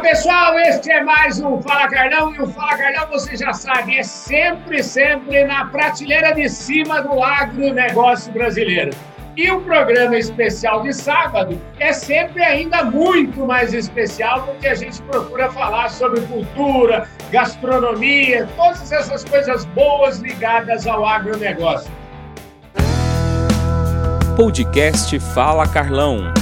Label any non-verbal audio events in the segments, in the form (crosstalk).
pessoal, este é mais um Fala Carlão e o Fala Carlão, você já sabe, é sempre, sempre na prateleira de cima do agronegócio brasileiro. E o programa especial de sábado é sempre ainda muito mais especial porque a gente procura falar sobre cultura, gastronomia, todas essas coisas boas ligadas ao agronegócio. Podcast Fala Carlão.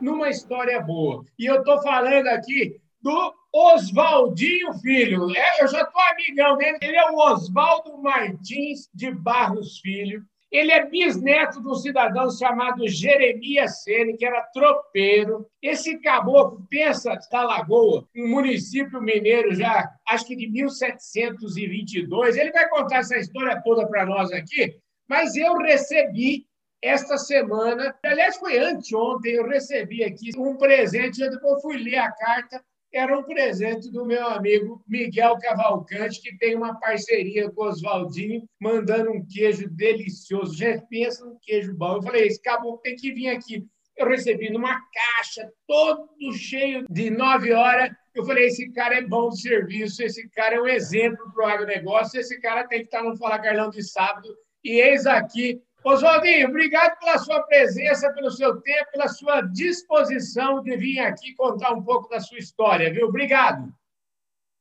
Numa história boa. E eu estou falando aqui do Oswaldinho Filho. É, eu já estou amigão dele. Ele é o Oswaldo Martins de Barros Filho. Ele é bisneto de um cidadão chamado Jeremias Sene, que era tropeiro. Esse caboclo, pensa da Lagoa, um município mineiro já, acho que de 1722. Ele vai contar essa história toda para nós aqui, mas eu recebi esta semana, aliás, foi anteontem, eu recebi aqui um presente. Eu depois fui ler a carta. Era um presente do meu amigo Miguel Cavalcante, que tem uma parceria com o Oswaldinho, mandando um queijo delicioso. Já pensa num queijo bom. Eu falei: esse caboclo tem que vir aqui. Eu recebi numa caixa, todo cheio de nove horas. Eu falei: esse cara é bom de serviço, esse cara é um exemplo para o agronegócio, esse cara tem que estar no Fala Carlão de sábado. E eis aqui Oswaldinho, obrigado pela sua presença, pelo seu tempo, pela sua disposição de vir aqui contar um pouco da sua história, viu? Obrigado.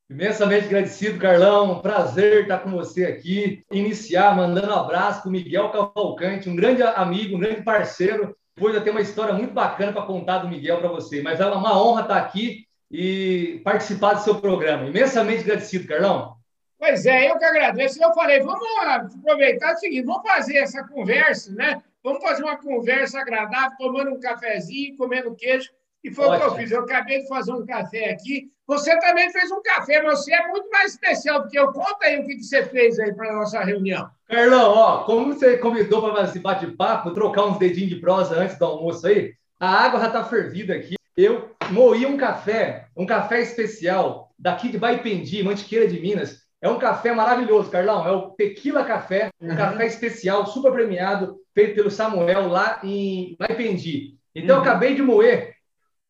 Imensamente agradecido, Carlão. Prazer estar com você aqui. Iniciar mandando um abraço para o Miguel Cavalcante, um grande amigo, um grande parceiro. Depois eu tenho uma história muito bacana para contar do Miguel para você. Mas é uma honra estar aqui e participar do seu programa. Imensamente agradecido, Carlão. Pois é, eu que agradeço. Eu falei, vamos aproveitar o seguinte, vamos fazer essa conversa, né? Vamos fazer uma conversa agradável, tomando um cafezinho, comendo queijo. E foi Ótimo. o que eu fiz. Eu acabei de fazer um café aqui. Você também fez um café, mas você é muito mais especial do que eu. Conta aí o que você fez aí para a nossa reunião. Carlão, ó, como você convidou para esse bate-papo, trocar uns dedinhos de prosa antes do almoço aí, a água já está fervida aqui. Eu moí um café, um café especial daqui de Baipendi, Mantiqueira de Minas. É um café maravilhoso, Carlão. É o Tequila Café, um uhum. café especial, super premiado, feito pelo Samuel lá em Maipendi. Então, uhum. acabei de moer.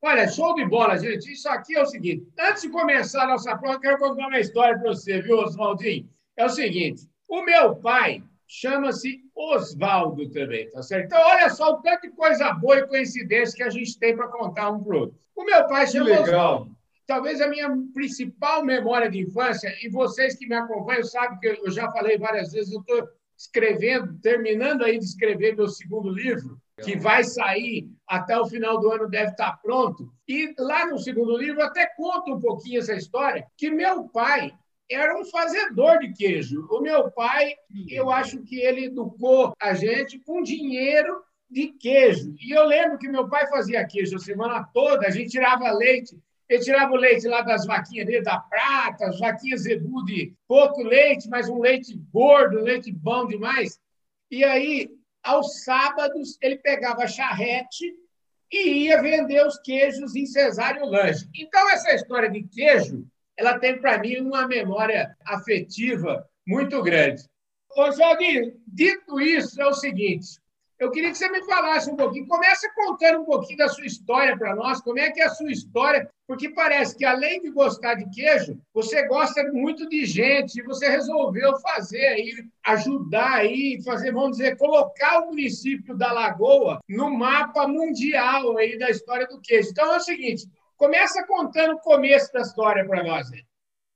Olha, show de bola, gente. Isso aqui é o seguinte: antes de começar a nossa prova, eu quero contar uma história para você, viu, Oswaldinho? É o seguinte: o meu pai chama-se Oswaldo também, tá certo? Então, olha só o tanto de coisa boa e coincidência que a gente tem para contar um para o outro. O meu pai chama Oswaldo talvez a minha principal memória de infância, e vocês que me acompanham sabem que eu já falei várias vezes, eu estou escrevendo, terminando aí de escrever meu segundo livro, que vai sair até o final do ano, deve estar pronto. E lá no segundo livro, até conto um pouquinho essa história, que meu pai era um fazedor de queijo. O meu pai, eu acho que ele educou a gente com dinheiro de queijo. E eu lembro que meu pai fazia queijo a semana toda, a gente tirava leite ele tirava o leite lá das vaquinhas dele, da prata, as vaquinhas zebu de pouco leite, mas um leite gordo, um leite bom demais. E aí, aos sábados, ele pegava a charrete e ia vender os queijos em Cesário Lange. Então, essa história de queijo, ela tem para mim uma memória afetiva muito grande. Ô, Joguinho, dito isso, é o seguinte: eu queria que você me falasse um pouquinho. Começa contando um pouquinho da sua história para nós. Como é que é a sua história? Porque parece que, além de gostar de queijo, você gosta muito de gente. E você resolveu fazer aí, ajudar aí, fazer, vamos dizer, colocar o município da Lagoa no mapa mundial aí da história do queijo. Então é o seguinte: começa contando o começo da história para nós. Né?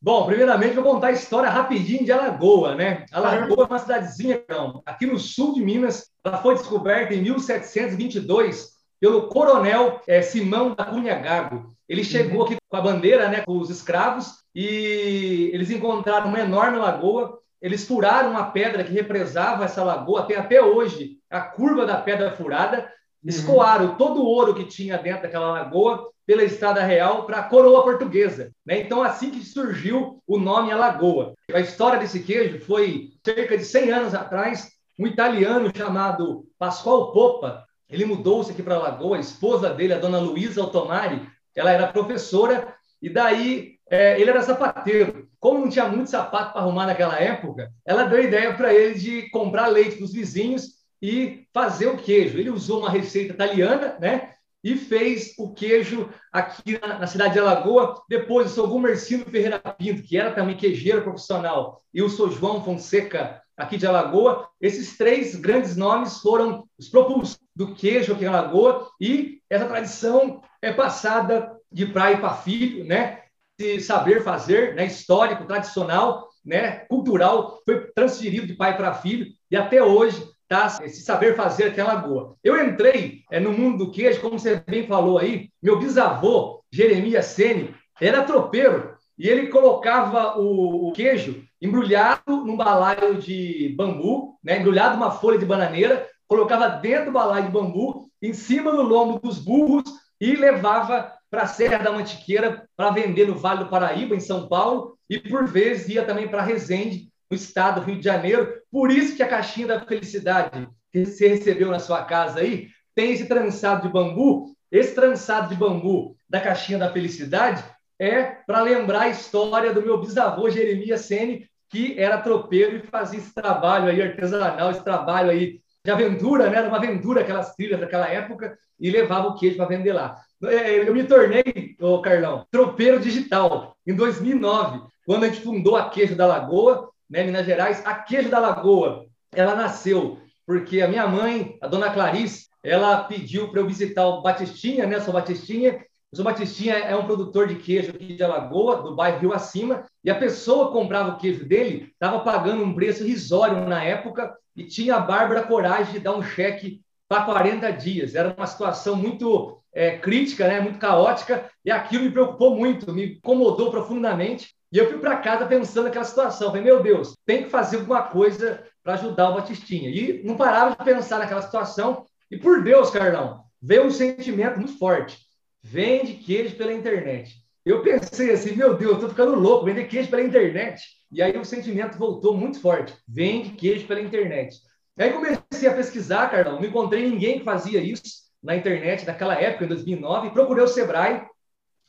Bom, primeiramente vou contar a história rapidinho de Alagoa, né? Alagoa é uma cidadezinha, não, aqui no sul de Minas. Ela foi descoberta em 1722 pelo coronel é, Simão da Cunha Gago. Ele chegou uhum. aqui com a bandeira, né, com os escravos, e eles encontraram uma enorme lagoa. Eles furaram uma pedra que represava essa lagoa, tem até hoje a curva da pedra furada. Escoaram todo o ouro que tinha dentro daquela lagoa pela Estrada Real para a coroa portuguesa. Né? Então, assim que surgiu o nome Alagoa. A história desse queijo foi cerca de 100 anos atrás. Um italiano chamado Pascoal Popa, ele mudou-se aqui para Alagoa. A esposa dele, a dona Luísa Altomari, ela era professora e daí é, ele era sapateiro. Como não tinha muito sapato para arrumar naquela época, ela deu a ideia para ele de comprar leite dos vizinhos e fazer o queijo. Ele usou uma receita italiana, né? e fez o queijo aqui na, na cidade de Alagoa. Depois, o sou Gumercino Ferreira Pinto, que era também queijeiro profissional, e o sou João Fonseca, aqui de Alagoa. Esses três grandes nomes foram os propulsores do queijo aqui em Alagoa, e essa tradição é passada de pai para filho, né? De saber fazer, né? histórico, tradicional, né? cultural, foi transferido de pai para filho, e até hoje tá? esse saber fazer aqui em Alagoa. Eu entrei é, no mundo do queijo, como você bem falou aí, meu bisavô, Jeremias Sene, era tropeiro, e ele colocava o, o queijo embrulhado num balaio de bambu, né? embrulhado numa folha de bananeira, colocava dentro do balaio de bambu, em cima do lombo dos burros, e levava para a Serra da Mantiqueira para vender no Vale do Paraíba, em São Paulo, e por vezes ia também para Resende, estado do Rio de Janeiro. Por isso que a caixinha da felicidade que você recebeu na sua casa aí tem esse trançado de bambu. Esse trançado de bambu da caixinha da felicidade é para lembrar a história do meu bisavô Jeremias Sene, que era tropeiro e fazia esse trabalho aí artesanal, esse trabalho aí de aventura, né? Era uma aventura aquelas trilhas daquela época e levava o queijo para vender lá. É, eu me tornei, ô Carlão, tropeiro digital em 2009, quando a gente fundou a Queijo da Lagoa né, Minas Gerais. A Queijo da Lagoa, ela nasceu porque a minha mãe, a dona Clarice, ela pediu para eu visitar o Batistinha, né? Sou Batistinha. O seu Batistinha é um produtor de queijo aqui de Alagoa, do bairro Rio Acima, e a pessoa que comprava o queijo dele estava pagando um preço risório na época e tinha a Bárbara coragem de dar um cheque para 40 dias. Era uma situação muito é, crítica, né? muito caótica, e aquilo me preocupou muito, me incomodou profundamente. E eu fui para casa pensando naquela situação. Falei, meu Deus, tem que fazer alguma coisa para ajudar o Batistinha. E não parava de pensar naquela situação. E por Deus, Carlão, veio um sentimento muito forte. Vende queijo pela internet. Eu pensei assim, meu Deus, estou ficando louco, vender queijo pela internet. E aí o sentimento voltou muito forte. Vende queijo pela internet. Aí comecei a pesquisar, Carlão. Não encontrei ninguém que fazia isso na internet naquela época, em 2009. Procurei o Sebrae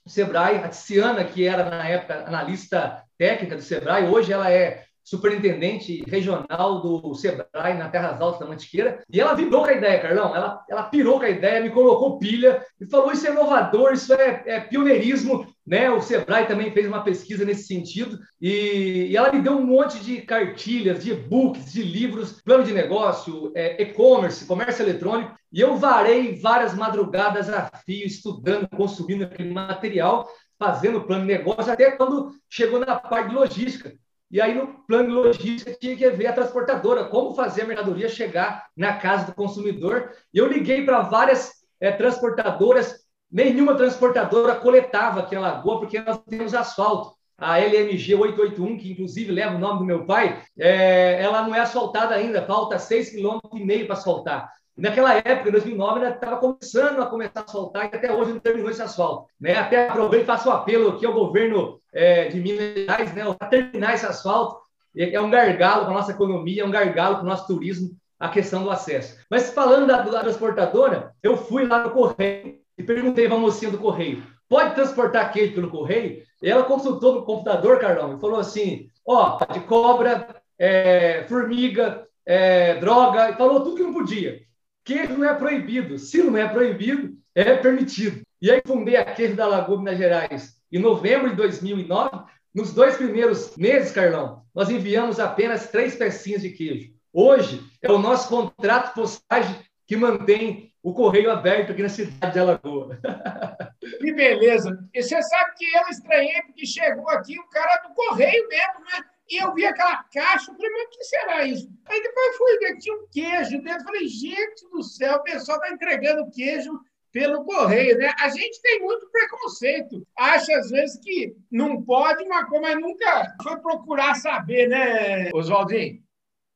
Sebrae, a Tiziana, que era na época analista técnica do Sebrae, hoje ela é superintendente regional do Sebrae na Terras Altas da Mantiqueira, e ela vibrou com a ideia, Carlão, ela, ela pirou com a ideia, me colocou pilha e falou, isso é inovador, isso é, é pioneirismo, né? O Sebrae também fez uma pesquisa nesse sentido, e, e ela me deu um monte de cartilhas, de e-books, de livros, plano de negócio, é, e-commerce, comércio eletrônico, e eu varei várias madrugadas a fio, estudando, consumindo aquele material, fazendo plano de negócio, até quando chegou na parte de logística. E aí, no plano de logística, tinha que ver a transportadora, como fazer a mercadoria chegar na casa do consumidor. E eu liguei para várias é, transportadoras, nenhuma transportadora coletava aqui em Lagoa, porque nós temos asfalto. A LMG 881, que inclusive leva o nome do meu pai, é, ela não é asfaltada ainda, falta 6,5 km para asfaltar. Naquela época, em 2009, ainda estava começando a começar a asfaltar e até hoje não terminou esse asfalto. Né? Até aproveito e faço um apelo aqui ao governo é, de Minas Gerais né, para terminar esse asfalto. É um gargalo para a nossa economia, é um gargalo para o nosso turismo, a questão do acesso. Mas falando da, da transportadora, eu fui lá no Correio e perguntei para a mocinha do Correio, pode transportar queijo pelo Correio? E ela consultou no computador, Carlão, e falou assim, ó, de cobra, é, formiga, é, droga, e falou tudo que não podia. Queijo não é proibido. Se não é proibido, é permitido. E aí fundei a Queijo da Lagoa, Minas Gerais, em novembro de 2009. Nos dois primeiros meses, Carlão, nós enviamos apenas três pecinhas de queijo. Hoje é o nosso contrato postagem que mantém o correio aberto aqui na cidade de Alagoa. (laughs) Que beleza. E você sabe que eu estranhei porque chegou aqui o cara do correio mesmo, né? E eu vi aquela caixa, eu falei, mas o que será isso? Aí depois fui ver que tinha um queijo dentro. Falei, gente do céu, o pessoal está entregando queijo pelo correio, né? A gente tem muito preconceito. Acha, às vezes, que não pode uma coisa, mas nunca foi procurar saber, né, Oswaldinho?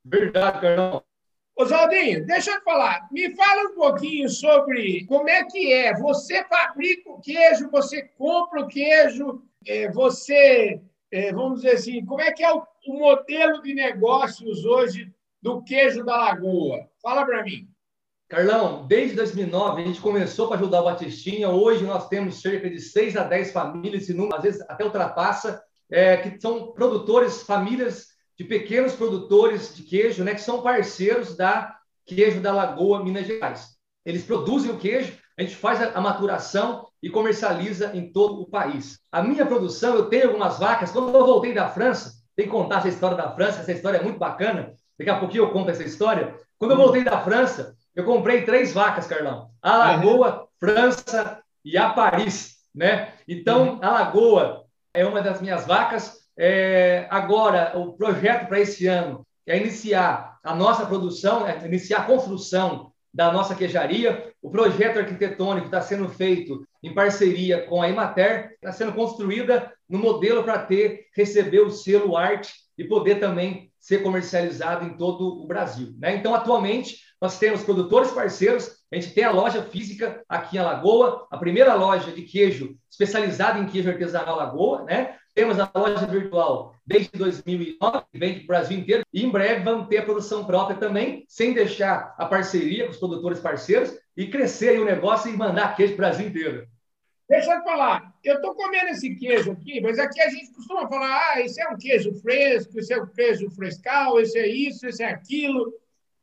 Verdade, Carlão. Oswaldinho, deixa eu te falar. Me fala um pouquinho sobre como é que é. Você fabrica o queijo, você compra o queijo, é, você é, vamos dizer assim, como é que é o, o modelo de negócios hoje do queijo da Lagoa? Fala para mim. Carlão, desde 2009 a gente começou para ajudar o Batistinha. Hoje nós temos cerca de 6 a 10 famílias, e número, às vezes até ultrapassa, é, que são produtores, famílias de pequenos produtores de queijo, né, que são parceiros da Queijo da Lagoa, Minas Gerais. Eles produzem o queijo, a gente faz a, a maturação e comercializa em todo o país. A minha produção, eu tenho algumas vacas. Quando eu voltei da França, tem que contar essa história da França, essa história é muito bacana. Daqui a pouquinho eu conto essa história. Quando eu voltei da França, eu comprei três vacas, Carlão. A Lagoa, França e a Paris, né? Então, uhum. a Lagoa é uma das minhas vacas. É, agora, o projeto para esse ano é iniciar a nossa produção, é iniciar a construção da nossa queijaria. O projeto arquitetônico está sendo feito em parceria com a Imater, está sendo construída no modelo para ter, receber o selo arte e poder também ser comercializado em todo o Brasil. Né? Então, atualmente, nós temos produtores parceiros, a gente tem a loja física aqui em Alagoa, a primeira loja de queijo especializada em queijo artesanal Lagoa, né? Temos a loja virtual desde 2009, que vem para o Brasil inteiro, e em breve vamos ter a produção própria também, sem deixar a parceria com os produtores parceiros e crescer o negócio e mandar queijo para o Brasil inteiro. Deixa eu falar, eu estou comendo esse queijo aqui, mas aqui a gente costuma falar: ah, esse é um queijo fresco, esse é um queijo frescal, esse é isso, esse é aquilo.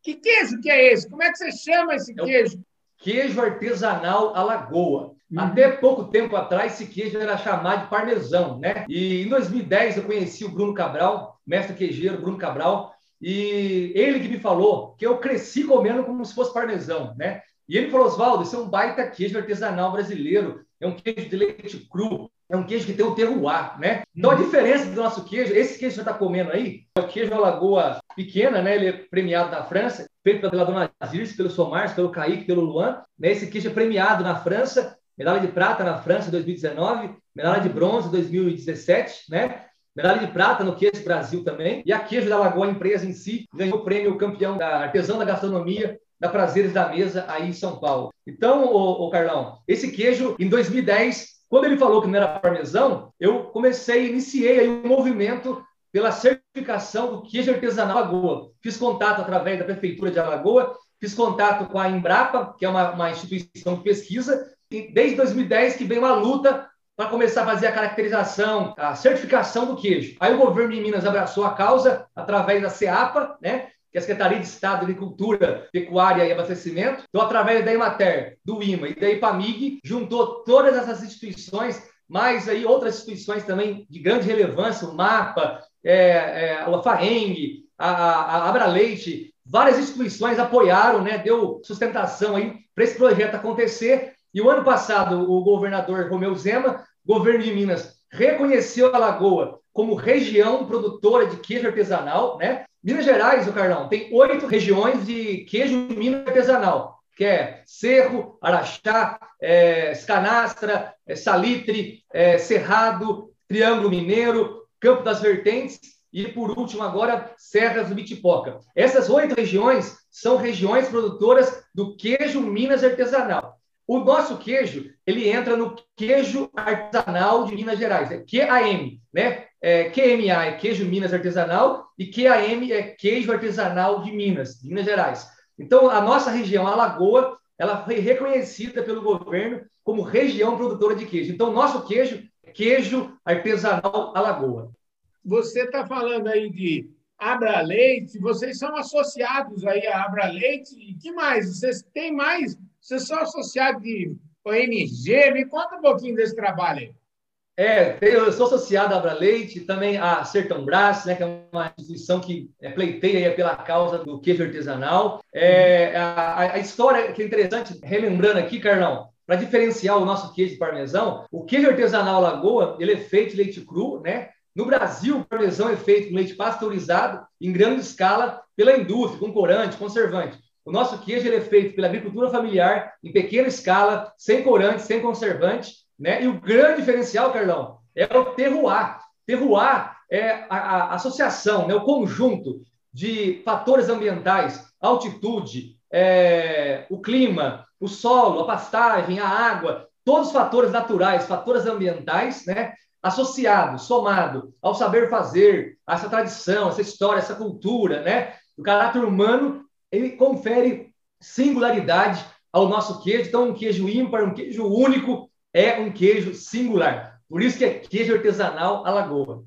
Que queijo que é esse? Como é que você chama esse é queijo? Queijo artesanal Alagoa. Uhum. Até pouco tempo atrás, esse queijo era chamado de parmesão, né? E em 2010 eu conheci o Bruno Cabral, mestre queijeiro Bruno Cabral, e ele que me falou que eu cresci comendo como se fosse parmesão, né? E ele falou, Oswaldo, isso é um baita queijo artesanal brasileiro, é um queijo de leite cru, é um queijo que tem o terroir, né? Então a diferença do nosso queijo, esse queijo que você está comendo aí, é o queijo Alagoa pequena, né? Ele é premiado na França, feito pela dona Zirce, pelo Somars, pelo Kaique, pelo Luan. Né? Esse queijo é premiado na França, medalha de prata na França em 2019, medalha de bronze em 2017, né? Medalha de prata no Queijo Brasil também. E a Queijo da Lagoa, a empresa em si, ganhou o prêmio campeão da artesão da gastronomia da Prazeres da Mesa aí em São Paulo. Então, o, Carlão, esse queijo, em 2010, quando ele falou que não era parmesão, eu comecei, iniciei aí um movimento pela certificação do queijo artesanal Alagoa. Fiz contato através da Prefeitura de Alagoa, fiz contato com a Embrapa, que é uma, uma instituição de pesquisa, e desde 2010 que vem uma luta para começar a fazer a caracterização, a certificação do queijo. Aí o governo de Minas abraçou a causa através da CEAPA, né? Que é a Secretaria de Estado de Agricultura, Pecuária e Abastecimento, então, através da Emater, do IMA e da IPAMIG, juntou todas essas instituições, mais aí outras instituições também de grande relevância, o MAPA, é, é, a FAENG, a, a Abra Leite, várias instituições apoiaram, né, deu sustentação aí para esse projeto acontecer. E o ano passado, o governador Romeu Zema, governo de Minas, reconheceu a Lagoa como região produtora de queijo artesanal, né? Minas Gerais, o Carlão, tem oito regiões de queijo Minas artesanal, que é Cerro, Araxá, é, é, Salitre, é, Cerrado, Triângulo Mineiro, Campo das Vertentes e, por último, agora, Serras do Bitipoca. Essas oito regiões são regiões produtoras do queijo Minas artesanal. O nosso queijo, ele entra no queijo artesanal de Minas Gerais, é QAM, né? É, QMA é queijo Minas artesanal e QAM é queijo artesanal de Minas, Minas Gerais. Então, a nossa região, a Lagoa, ela foi reconhecida pelo governo como região produtora de queijo. Então, nosso queijo é queijo artesanal Alagoa. Você está falando aí de Abra Leite, vocês são associados aí a Abra Leite, e que mais? Vocês têm mais vocês são associados de ONG? Me conta um pouquinho desse trabalho aí. É, eu sou associado à Abra Leite, também à Sertão Brás, né, que é uma instituição que é, pleiteia pela causa do queijo artesanal. É, a, a, história que é interessante, relembrando aqui, Carlão, para diferenciar o nosso queijo parmesão, o queijo artesanal Lagoa, ele é feito de leite cru, né? No Brasil, o parmesão é feito com leite pasteurizado em grande escala pela indústria, com corante, conservante. O nosso queijo é feito pela agricultura familiar, em pequena escala, sem corante, sem conservante. Né? E o grande diferencial, Carlão, é o terroir. Terroir é a, a associação, né? o conjunto de fatores ambientais, altitude, é, o clima, o solo, a pastagem, a água, todos os fatores naturais, fatores ambientais, né? associado, somado ao saber fazer, a essa tradição, essa história, essa cultura, né? o caráter humano ele confere singularidade ao nosso queijo. Então, um queijo ímpar, um queijo único, é um queijo singular. Por isso que é queijo artesanal Alagoa.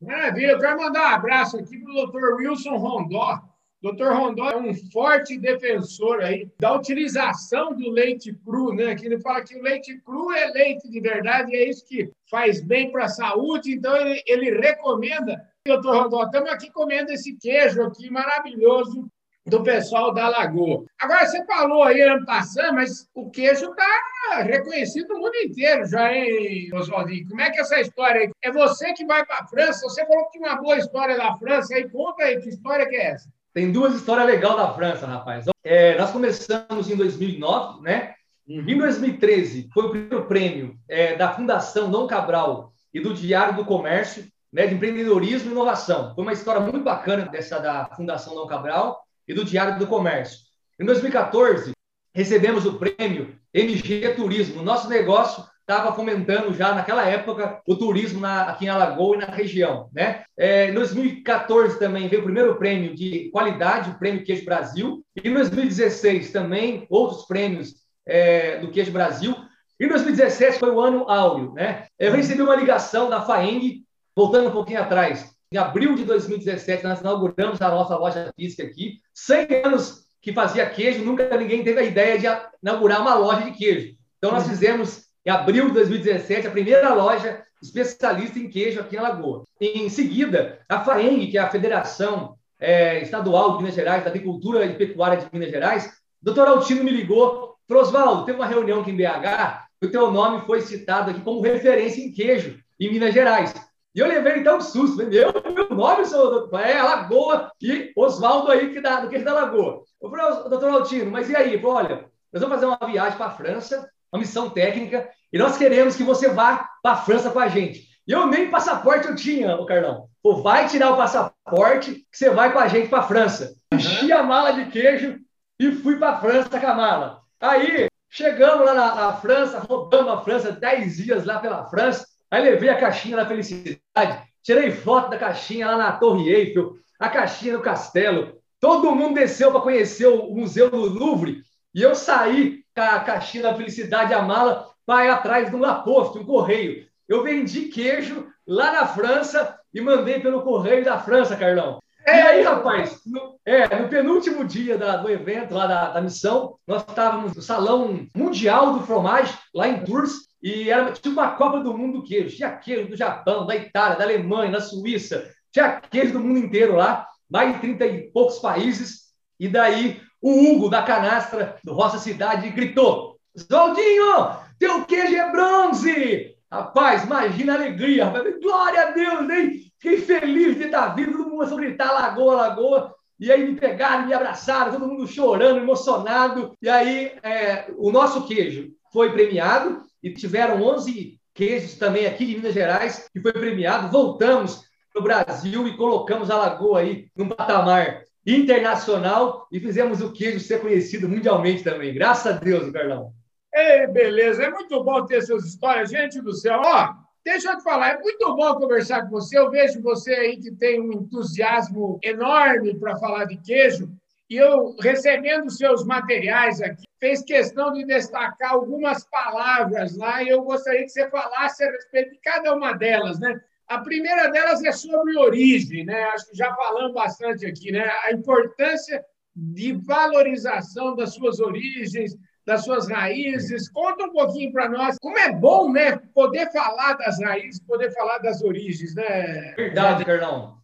Maravilha. Eu quero mandar um abraço aqui para o doutor Wilson Rondó. Dr. Rondon é um forte defensor aí da utilização do leite cru, né? Que ele fala que o leite cru é leite de verdade e é isso que faz bem para a saúde. Então ele, ele recomenda. Doutor Rondon, estamos aqui comendo esse queijo aqui maravilhoso do pessoal da Lagoa. Agora, você falou aí ano passado, mas o queijo está reconhecido no mundo inteiro já, hein, Oswaldinho? Como é que é essa história aí? É você que vai para a França? Você falou que tinha uma boa história da França aí. Conta aí, que história que é essa? Tem duas histórias legais da França, rapaz. É, nós começamos em 2009, né? Em 2013, foi o primeiro prêmio é, da Fundação Dom Cabral e do Diário do Comércio, né, de empreendedorismo e inovação. Foi uma história muito bacana dessa da Fundação Dom Cabral e do Diário do Comércio. Em 2014, recebemos o prêmio MG Turismo. Nosso negócio estava fomentando já naquela época o turismo na, aqui em Alagoas e na região. Né? É, em 2014 também veio o primeiro prêmio de qualidade, o Prêmio Queijo Brasil. E em 2016 também outros prêmios é, do Queijo Brasil. Em 2017 foi o ano áureo. Né? Eu recebi uma ligação da FAENG, voltando um pouquinho atrás, em abril de 2017, nós inauguramos a nossa loja física aqui. 100 anos que fazia queijo, nunca ninguém teve a ideia de inaugurar uma loja de queijo. Então, nós fizemos, em abril de 2017, a primeira loja especialista em queijo aqui em Lagoa. Em seguida, a FAENG, que é a Federação é, Estadual de Minas Gerais, da Agricultura e Pecuária de Minas Gerais, o doutor Altino me ligou, falou, Oswaldo, teve uma reunião aqui em BH, o teu nome foi citado aqui como referência em queijo em Minas Gerais. E eu levei então um susto. Meu, meu nome, senhor, é Lagoa e Oswaldo aí, que dá, do que da Lagoa. Eu falei, doutor Altino, mas e aí? Ele falou, olha, nós vamos fazer uma viagem para a França, uma missão técnica, e nós queremos que você vá para a França com a gente. E eu nem passaporte eu tinha, o Carlão. Pô, vai tirar o passaporte que você vai com a gente para a França. Enchi a mala de queijo e fui para a França com a mala. Aí, chegamos lá na, na França, rodamos a França, 10 dias lá pela França. Aí levei a caixinha da felicidade, tirei foto da caixinha lá na Torre Eiffel, a caixinha no castelo. Todo mundo desceu para conhecer o Museu do Louvre e eu saí com a caixinha da felicidade, a mala, para ir atrás de um Laposte, um correio. Eu vendi queijo lá na França e mandei pelo correio da França, Carlão. E aí, rapaz, no, é, no penúltimo dia da, do evento, lá da, da missão, nós estávamos no Salão Mundial do Fromage, lá em Tours, e era tipo uma Copa do Mundo do queijo. Tinha queijo do Japão, da Itália, da Alemanha, da Suíça. Tinha queijo do mundo inteiro lá, mais de 30 e poucos países. E daí o Hugo da canastra do Roça Cidade gritou: Zoldinho, teu queijo é bronze! Rapaz, imagina a alegria, rapaz. Glória a Deus, hein? Fiquei feliz de estar vindo, todo mundo começou a gritar Lagoa, Lagoa. E aí me pegaram, me abraçaram, todo mundo chorando, emocionado. E aí é, o nosso queijo foi premiado e tiveram 11 queijos também aqui de Minas Gerais, que foi premiado. Voltamos para o Brasil e colocamos a Lagoa aí num patamar internacional e fizemos o queijo ser conhecido mundialmente também. Graças a Deus, Carlão. Ei, beleza. É muito bom ter essas histórias. Gente do céu, ó, deixa eu te falar, é muito bom conversar com você. Eu vejo você aí que tem um entusiasmo enorme para falar de queijo. E eu, recebendo seus materiais aqui, fez questão de destacar algumas palavras lá e eu gostaria que você falasse a respeito de cada uma delas, né? A primeira delas é sobre origem, né? Acho que já falamos bastante aqui, né? A importância de valorização das suas origens, das suas raízes. Conta um pouquinho para nós como é bom, né? Poder falar das raízes, poder falar das origens, né? Verdade, Carlão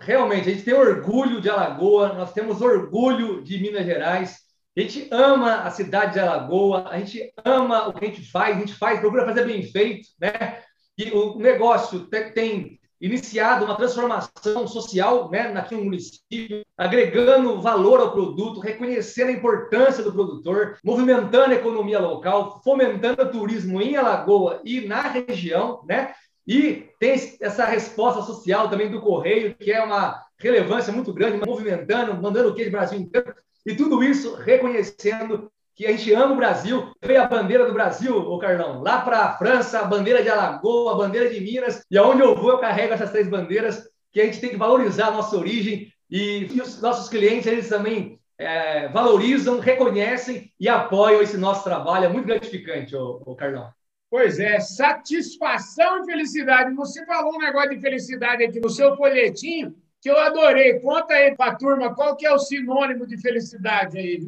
realmente, a gente tem orgulho de Alagoa, nós temos orgulho de Minas Gerais, a gente ama a cidade de Alagoa, a gente ama o que a gente faz, a gente faz, procura fazer bem feito, né? E o negócio tem iniciado uma transformação social né, aqui no município, agregando valor ao produto, reconhecendo a importância do produtor, movimentando a economia local, fomentando o turismo em Alagoa e na região, né? E tem essa resposta social também do Correio, que é uma relevância muito grande, movimentando, mandando o queijo Brasil inteiro. E tudo isso reconhecendo que a gente ama o Brasil. Veio a bandeira do Brasil, o Carlão, lá para a França, a bandeira de Alagoa, a bandeira de Minas. E aonde eu vou, eu carrego essas três bandeiras, que a gente tem que valorizar a nossa origem. E, e os nossos clientes, eles também é, valorizam, reconhecem e apoiam esse nosso trabalho. É muito gratificante, o, o Carlão. Pois é, satisfação e felicidade. Você falou um negócio de felicidade aqui no seu folhetinho. Que eu adorei. Conta aí para a turma qual que é o sinônimo de felicidade aí?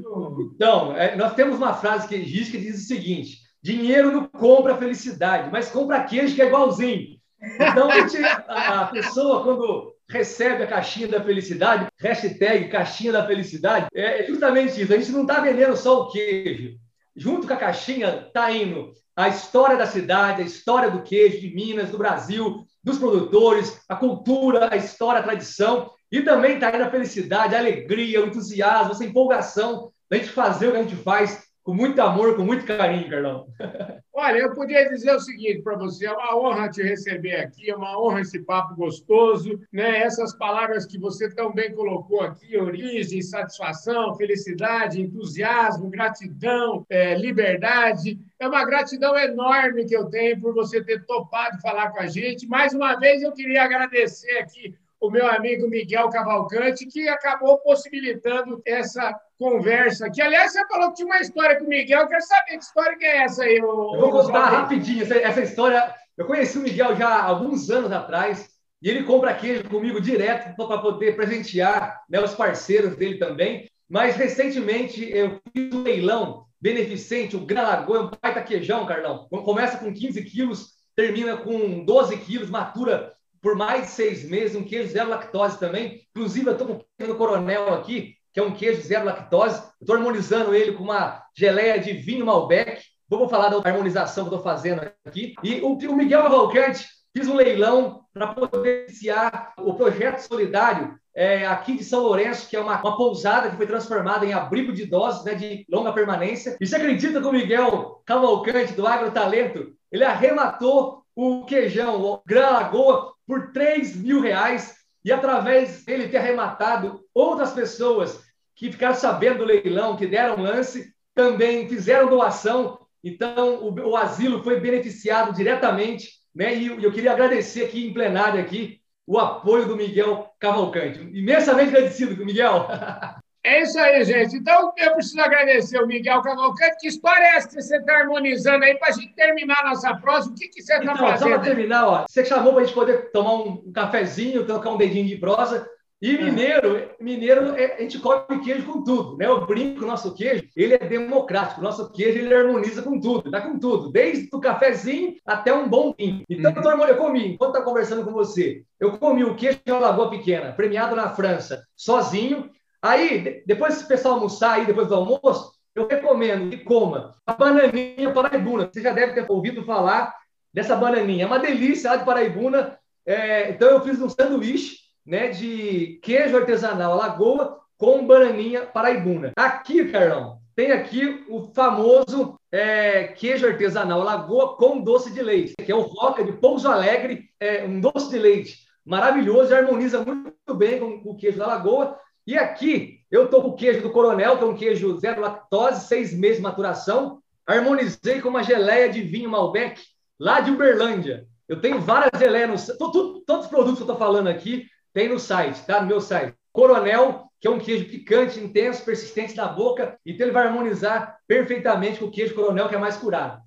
Então, é, nós temos uma frase que diz que diz o seguinte: dinheiro não compra felicidade, mas compra queijo que é igualzinho. Então, a, gente, a, a pessoa, quando recebe a caixinha da felicidade, hashtag caixinha da felicidade, é justamente isso. A gente não está vendendo só o queijo. Junto com a caixinha está indo a história da cidade, a história do queijo de Minas, do Brasil, dos produtores, a cultura, a história, a tradição, e também está indo a felicidade, a alegria, o entusiasmo, essa empolgação da gente fazer o que a gente faz com muito amor, com muito carinho, Carlão. (laughs) Olha, eu podia dizer o seguinte para você: é uma honra te receber aqui, é uma honra esse papo gostoso, né? Essas palavras que você tão bem colocou aqui: origem, satisfação, felicidade, entusiasmo, gratidão, é, liberdade. É uma gratidão enorme que eu tenho por você ter topado falar com a gente. Mais uma vez, eu queria agradecer aqui o meu amigo Miguel Cavalcante, que acabou possibilitando essa conversa Que Aliás, você falou que tinha uma história com o Miguel, eu quero saber que história que é essa aí. eu vou contar rapidinho essa, essa, história. Eu conheci o Miguel já há alguns anos atrás, e ele compra queijo comigo direto para poder presentear né, os parceiros dele também. Mas recentemente eu fiz um leilão beneficente, o Gran Lagoa, é um baita queijão, Carlão. Começa com 15 quilos, termina com 12 quilos, matura por mais de seis meses, um queijo zero lactose também. Inclusive, eu estou com o queijo do Coronel aqui, que é um queijo zero lactose. Estou harmonizando ele com uma geleia de vinho Malbec. Vamos falar da harmonização que estou fazendo aqui. E o, o Miguel Cavalcante fiz um leilão para poder iniciar o projeto solidário é, aqui de São Lourenço, que é uma, uma, pousada que foi transformada em abrigo de idosos né, de longa permanência. E você acredita que o Miguel Cavalcante, do Agro Talento, ele arrematou o queijão, o Gran Lagoa, por 3 mil reais e através dele ter arrematado outras pessoas que ficaram sabendo do leilão, que deram lance, também fizeram doação. Então, o, o asilo foi beneficiado diretamente, né? E eu queria agradecer aqui em plenário aqui o apoio do Miguel Cavalcante. Imensamente agradecido, Miguel. (laughs) É isso aí, gente. Então, eu preciso agradecer o Miguel Cavalcante. Que história é essa que você está harmonizando aí para a gente terminar a nossa prosa? O que, que você está então, fazendo? Só para terminar, ó, você chamou para a gente poder tomar um cafezinho, trocar um dedinho de prosa. E mineiro, mineiro, é, a gente come queijo com tudo, né? Eu brinco, o nosso queijo, ele é democrático, o nosso queijo, ele harmoniza com tudo, dá com tudo, desde o cafezinho até um bom vinho. Então, uhum. eu comi, enquanto tá conversando com você, eu comi o queijo de uma lagoa pequena, premiado na França, sozinho, Aí, depois que o pessoal almoçar aí, depois do almoço, eu recomendo que coma a bananinha paraibuna. Você já deve ter ouvido falar dessa bananinha. É uma delícia lá de paraibuna. É, então, eu fiz um sanduíche né, de queijo artesanal lagoa com bananinha paraibuna. Aqui, Carlão, tem aqui o famoso é, queijo artesanal lagoa com doce de leite, que é o Roca de Pouso Alegre, é, um doce de leite maravilhoso, harmoniza muito bem com, com o queijo da lagoa. E aqui eu estou com o queijo do Coronel, que é um queijo zero lactose, seis meses de maturação. Harmonizei com uma geleia de vinho Malbec, lá de Uberlândia. Eu tenho várias geleias, no, todos os produtos que eu estou falando aqui tem no site, tá? No meu site. Coronel, que é um queijo picante, intenso, persistente na boca, então ele vai harmonizar perfeitamente com o queijo Coronel, que é mais curado.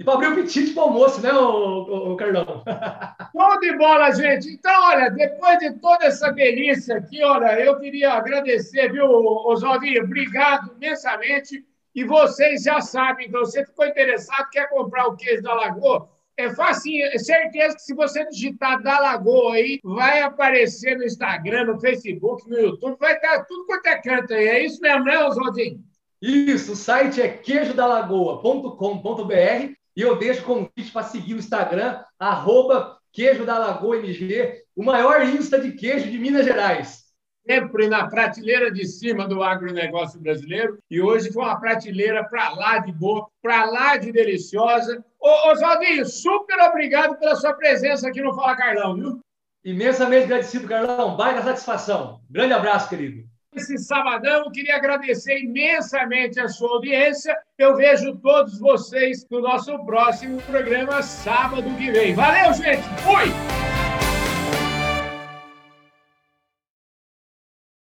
E para abrir o apetite para o almoço, né, o, Carlão? (laughs) Show de bola, gente. Então, olha, depois de toda essa delícia aqui, olha, eu queria agradecer, viu, Oswaldinho? Obrigado imensamente. E vocês já sabem, então, você ficou interessado, quer comprar o queijo da Lagoa? É facinho, é certeza que se você digitar da Lagoa aí, vai aparecer no Instagram, no Facebook, no YouTube, vai estar tudo quanto é canto aí. É isso mesmo, né, Oswaldinho? Isso, o site é queijodalagoa.com.br e eu deixo convite para seguir o Instagram, arroba Queijo da Lagoa MG, o maior Insta de queijo de Minas Gerais. Sempre na prateleira de cima do agronegócio brasileiro. E hoje foi uma prateleira para lá de boa, para lá de deliciosa. Ô, Oswaldinho, super obrigado pela sua presença aqui no Fala Carlão, viu? Imensamente agradecido, Carlão. Baita satisfação. Grande abraço, querido esse sabadão. Queria agradecer imensamente a sua audiência. Eu vejo todos vocês no nosso próximo programa sábado que vem. Valeu, gente! Fui!